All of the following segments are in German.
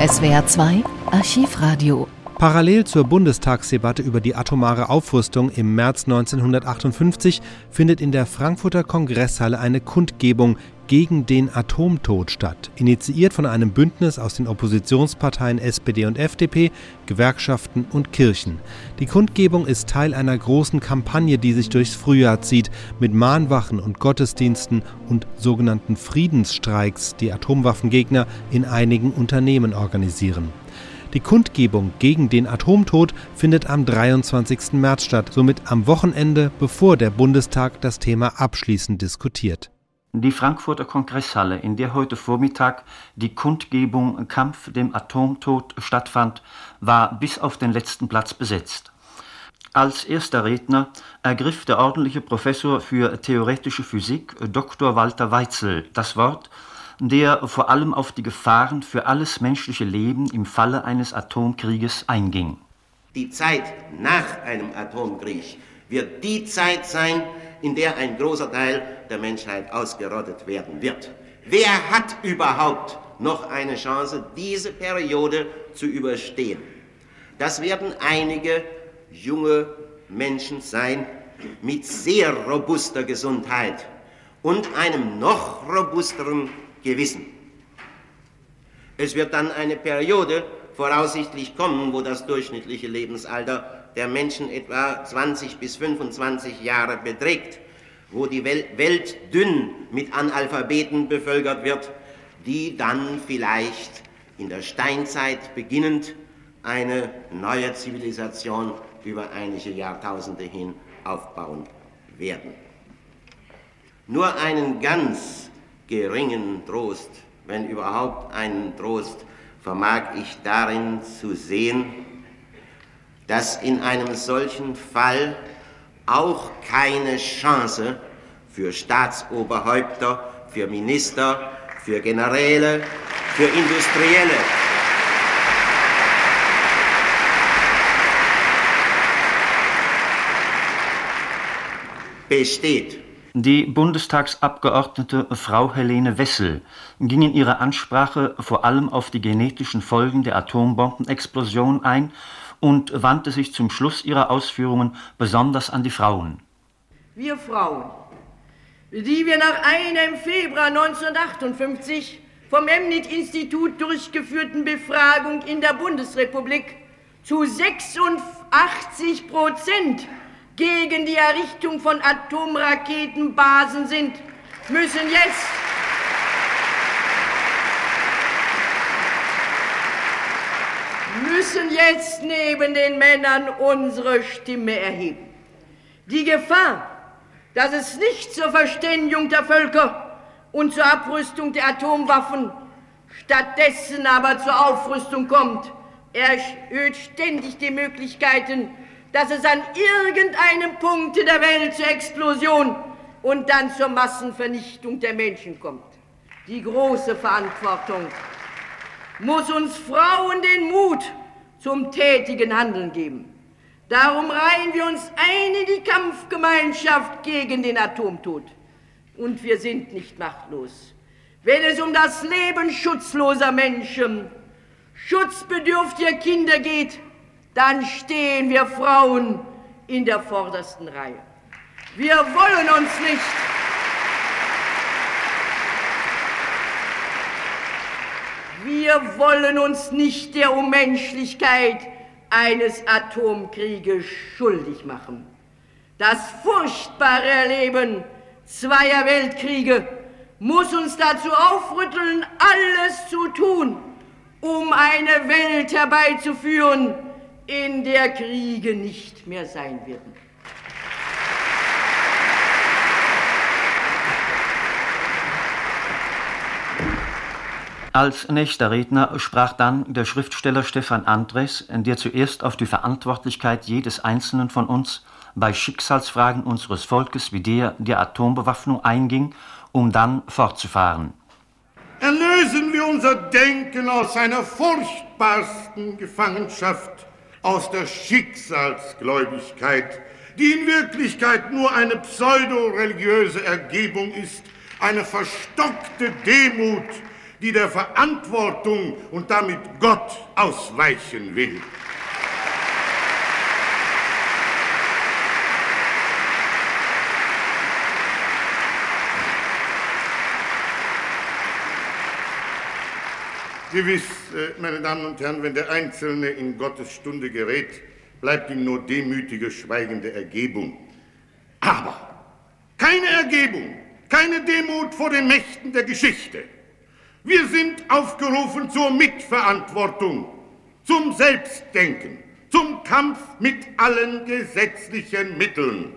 SWR 2 Archivradio. Parallel zur Bundestagsdebatte über die atomare Aufrüstung im März 1958 findet in der Frankfurter Kongresshalle eine Kundgebung gegen den Atomtod statt, initiiert von einem Bündnis aus den Oppositionsparteien SPD und FDP, Gewerkschaften und Kirchen. Die Kundgebung ist Teil einer großen Kampagne, die sich durchs Frühjahr zieht, mit Mahnwachen und Gottesdiensten und sogenannten Friedensstreiks, die Atomwaffengegner in einigen Unternehmen organisieren. Die Kundgebung gegen den Atomtod findet am 23. März statt, somit am Wochenende, bevor der Bundestag das Thema abschließend diskutiert. Die Frankfurter Kongresshalle, in der heute Vormittag die Kundgebung Kampf dem Atomtod stattfand, war bis auf den letzten Platz besetzt. Als erster Redner ergriff der ordentliche Professor für theoretische Physik, Dr. Walter Weitzel, das Wort der vor allem auf die Gefahren für alles menschliche Leben im Falle eines Atomkrieges einging. Die Zeit nach einem Atomkrieg wird die Zeit sein, in der ein großer Teil der Menschheit ausgerottet werden wird. Wer hat überhaupt noch eine Chance, diese Periode zu überstehen? Das werden einige junge Menschen sein mit sehr robuster Gesundheit und einem noch robusteren Gewissen. Es wird dann eine Periode voraussichtlich kommen, wo das durchschnittliche Lebensalter der Menschen etwa 20 bis 25 Jahre beträgt, wo die Welt dünn mit Analphabeten bevölkert wird, die dann vielleicht in der Steinzeit beginnend eine neue Zivilisation über einige Jahrtausende hin aufbauen werden. Nur einen ganz geringen Trost, wenn überhaupt einen Trost, vermag ich darin zu sehen, dass in einem solchen Fall auch keine Chance für Staatsoberhäupter, für Minister, für Generäle, für Industrielle besteht. Die Bundestagsabgeordnete Frau Helene Wessel ging in ihrer Ansprache vor allem auf die genetischen Folgen der Atombombenexplosion ein und wandte sich zum Schluss ihrer Ausführungen besonders an die Frauen. Wir Frauen, die wir nach einer im Februar 1958 vom Emnit-Institut durchgeführten Befragung in der Bundesrepublik zu 86 Prozent gegen die Errichtung von Atomraketenbasen sind, müssen jetzt müssen jetzt neben den Männern unsere Stimme erheben. Die Gefahr, dass es nicht zur Verständigung der Völker und zur Abrüstung der Atomwaffen, stattdessen aber zur Aufrüstung kommt, erhöht ständig die Möglichkeiten dass es an irgendeinem Punkt der Welt zur Explosion und dann zur Massenvernichtung der Menschen kommt. Die große Verantwortung muss uns Frauen den Mut zum tätigen Handeln geben. Darum reihen wir uns ein in die Kampfgemeinschaft gegen den Atomtod. Und wir sind nicht machtlos. Wenn es um das Leben schutzloser Menschen, schutzbedürftiger Kinder geht, dann stehen wir Frauen in der vordersten Reihe. Wir wollen uns nicht Wir wollen uns nicht der Unmenschlichkeit eines Atomkrieges schuldig machen. Das furchtbare Erleben zweier Weltkriege muss uns dazu aufrütteln, alles zu tun, um eine Welt herbeizuführen, in der Kriege nicht mehr sein werden. Als nächster Redner sprach dann der Schriftsteller Stefan Andres, der zuerst auf die Verantwortlichkeit jedes Einzelnen von uns bei Schicksalsfragen unseres Volkes wie der der Atombewaffnung einging, um dann fortzufahren. Erlösen wir unser Denken aus seiner furchtbarsten Gefangenschaft aus der Schicksalsgläubigkeit, die in Wirklichkeit nur eine pseudoreligiöse Ergebung ist, eine verstockte Demut, die der Verantwortung und damit Gott ausweichen will. Gewiss, äh, meine Damen und Herren, wenn der Einzelne in Gottes Stunde gerät, bleibt ihm nur demütige, schweigende Ergebung. Aber keine Ergebung, keine Demut vor den Mächten der Geschichte. Wir sind aufgerufen zur Mitverantwortung, zum Selbstdenken, zum Kampf mit allen gesetzlichen Mitteln.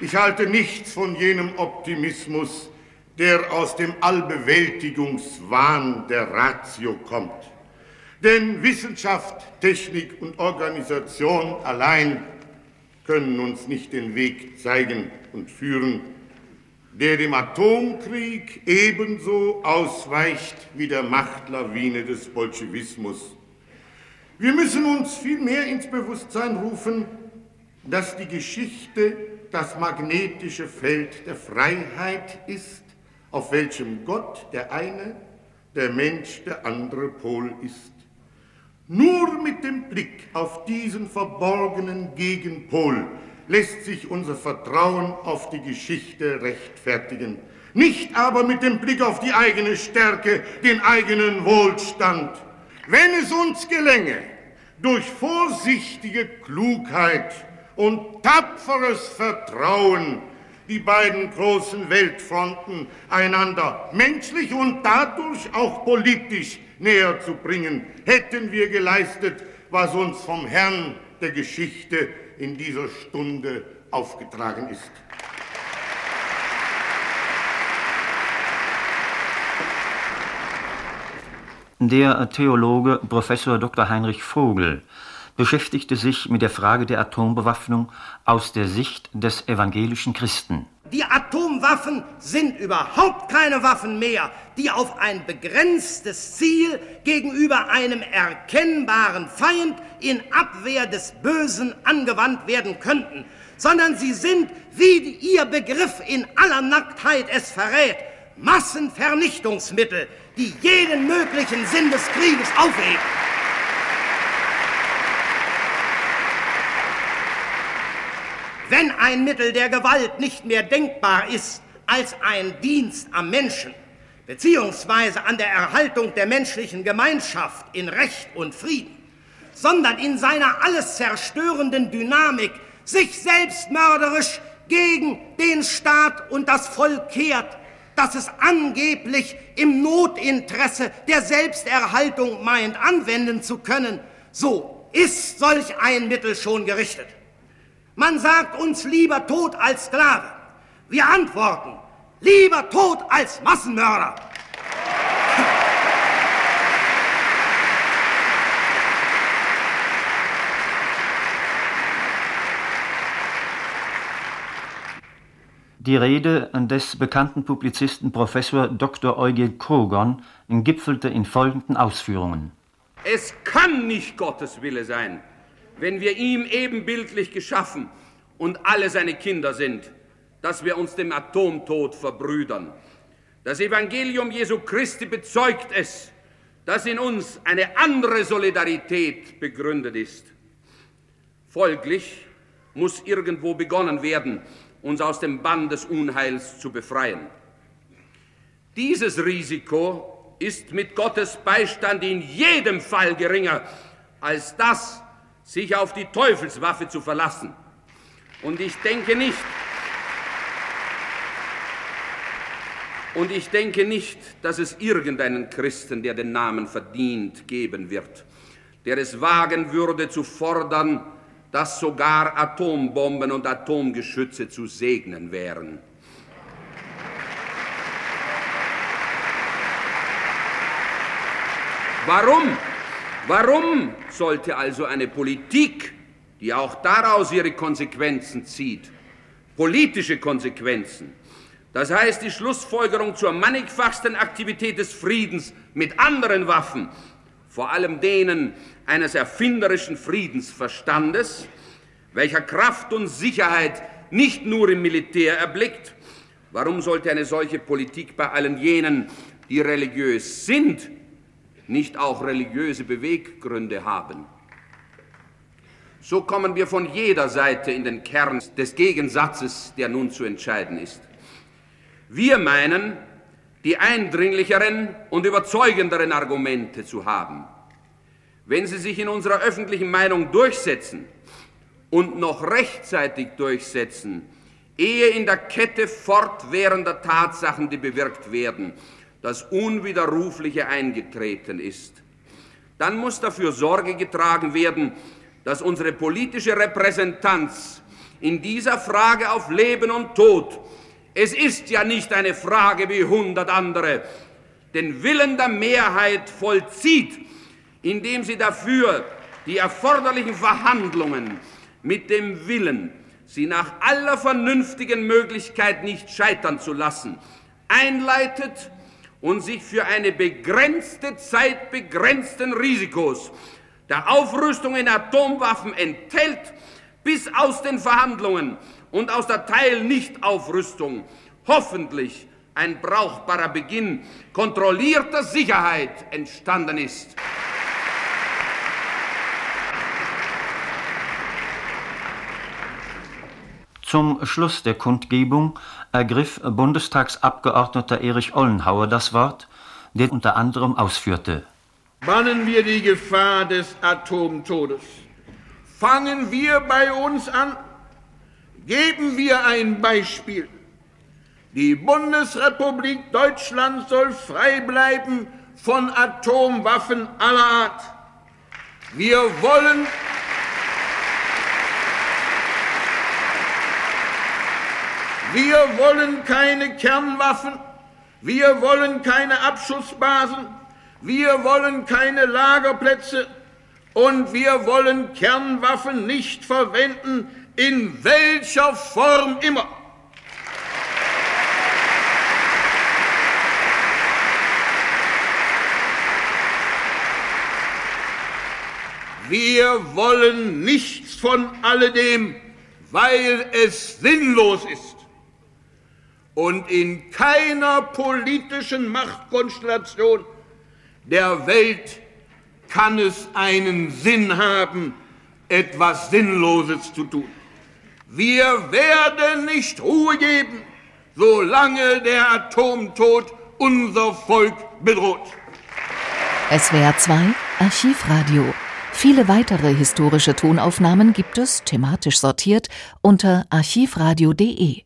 Ich halte nichts von jenem Optimismus, der aus dem Allbewältigungswahn der Ratio kommt. Denn Wissenschaft, Technik und Organisation allein können uns nicht den Weg zeigen und führen, der dem Atomkrieg ebenso ausweicht wie der Machtlawine des Bolschewismus. Wir müssen uns vielmehr ins Bewusstsein rufen, dass die Geschichte das magnetische Feld der Freiheit ist, auf welchem Gott der eine, der Mensch der andere Pol ist. Nur mit dem Blick auf diesen verborgenen Gegenpol lässt sich unser Vertrauen auf die Geschichte rechtfertigen. Nicht aber mit dem Blick auf die eigene Stärke, den eigenen Wohlstand. Wenn es uns gelänge, durch vorsichtige Klugheit und tapferes Vertrauen die beiden großen Weltfronten einander menschlich und dadurch auch politisch näher zu bringen, hätten wir geleistet, was uns vom Herrn der Geschichte in dieser Stunde aufgetragen ist. Der Theologe Professor Dr. Heinrich Vogel beschäftigte sich mit der Frage der Atombewaffnung aus der Sicht des evangelischen Christen. Die Atomwaffen sind überhaupt keine Waffen mehr, die auf ein begrenztes Ziel gegenüber einem erkennbaren Feind in Abwehr des Bösen angewandt werden könnten, sondern sie sind, wie ihr Begriff in aller Nacktheit es verrät, Massenvernichtungsmittel, die jeden möglichen Sinn des Krieges aufheben. Wenn ein Mittel der Gewalt nicht mehr denkbar ist als ein Dienst am Menschen, beziehungsweise an der Erhaltung der menschlichen Gemeinschaft in Recht und Frieden, sondern in seiner alles zerstörenden Dynamik sich selbstmörderisch gegen den Staat und das Volk kehrt, das es angeblich im Notinteresse der Selbsterhaltung meint anwenden zu können, so ist solch ein Mittel schon gerichtet. Man sagt uns lieber Tod als Sklave. Wir antworten, lieber Tod als Massenmörder. Die Rede des bekannten Publizisten Professor Dr. Eugen Kogon gipfelte in folgenden Ausführungen. Es kann nicht Gottes Wille sein, wenn wir ihm ebenbildlich geschaffen und alle seine Kinder sind, dass wir uns dem Atomtod verbrüdern. Das Evangelium Jesu Christi bezeugt es, dass in uns eine andere Solidarität begründet ist. Folglich muss irgendwo begonnen werden, uns aus dem Bann des Unheils zu befreien. Dieses Risiko ist mit Gottes Beistand in jedem Fall geringer als das, sich auf die Teufelswaffe zu verlassen. Und ich denke nicht, und ich denke nicht, dass es irgendeinen Christen, der den Namen verdient, geben wird, der es wagen würde zu fordern, dass sogar Atombomben und Atomgeschütze zu segnen wären. Warum? Warum sollte also eine Politik, die auch daraus ihre Konsequenzen zieht, politische Konsequenzen, das heißt die Schlussfolgerung zur mannigfachsten Aktivität des Friedens mit anderen Waffen, vor allem denen eines erfinderischen Friedensverstandes, welcher Kraft und Sicherheit nicht nur im Militär erblickt. Warum sollte eine solche Politik bei allen jenen, die religiös sind, nicht auch religiöse Beweggründe haben? So kommen wir von jeder Seite in den Kern des Gegensatzes, der nun zu entscheiden ist. Wir meinen, die eindringlicheren und überzeugenderen Argumente zu haben. Wenn sie sich in unserer öffentlichen Meinung durchsetzen und noch rechtzeitig durchsetzen, ehe in der Kette fortwährender Tatsachen, die bewirkt werden, das Unwiderrufliche eingetreten ist, dann muss dafür Sorge getragen werden, dass unsere politische Repräsentanz in dieser Frage auf Leben und Tod, es ist ja nicht eine Frage wie hundert andere, den Willen der Mehrheit vollzieht, indem sie dafür die erforderlichen Verhandlungen mit dem Willen, sie nach aller vernünftigen Möglichkeit nicht scheitern zu lassen, einleitet und sich für eine begrenzte Zeit begrenzten Risikos der Aufrüstung in Atomwaffen enthält, bis aus den Verhandlungen und aus der Teilnichtaufrüstung hoffentlich ein brauchbarer Beginn kontrollierter Sicherheit entstanden ist. Zum Schluss der Kundgebung ergriff Bundestagsabgeordneter Erich Ollenhauer das Wort, der unter anderem ausführte bannen wir die Gefahr des Atomtodes. Fangen wir bei uns an, geben wir ein Beispiel. Die Bundesrepublik Deutschland soll frei bleiben von Atomwaffen aller Art. Wir wollen Wir wollen keine Kernwaffen, wir wollen keine Abschussbasen, wir wollen keine Lagerplätze. Und wir wollen Kernwaffen nicht verwenden, in welcher Form immer. Wir wollen nichts von alledem, weil es sinnlos ist und in keiner politischen Machtkonstellation der Welt kann es einen Sinn haben, etwas Sinnloses zu tun. Wir werden nicht Ruhe geben, solange der Atomtod unser Volk bedroht. SWR 2 Archivradio. Viele weitere historische Tonaufnahmen gibt es, thematisch sortiert, unter archivradio.de.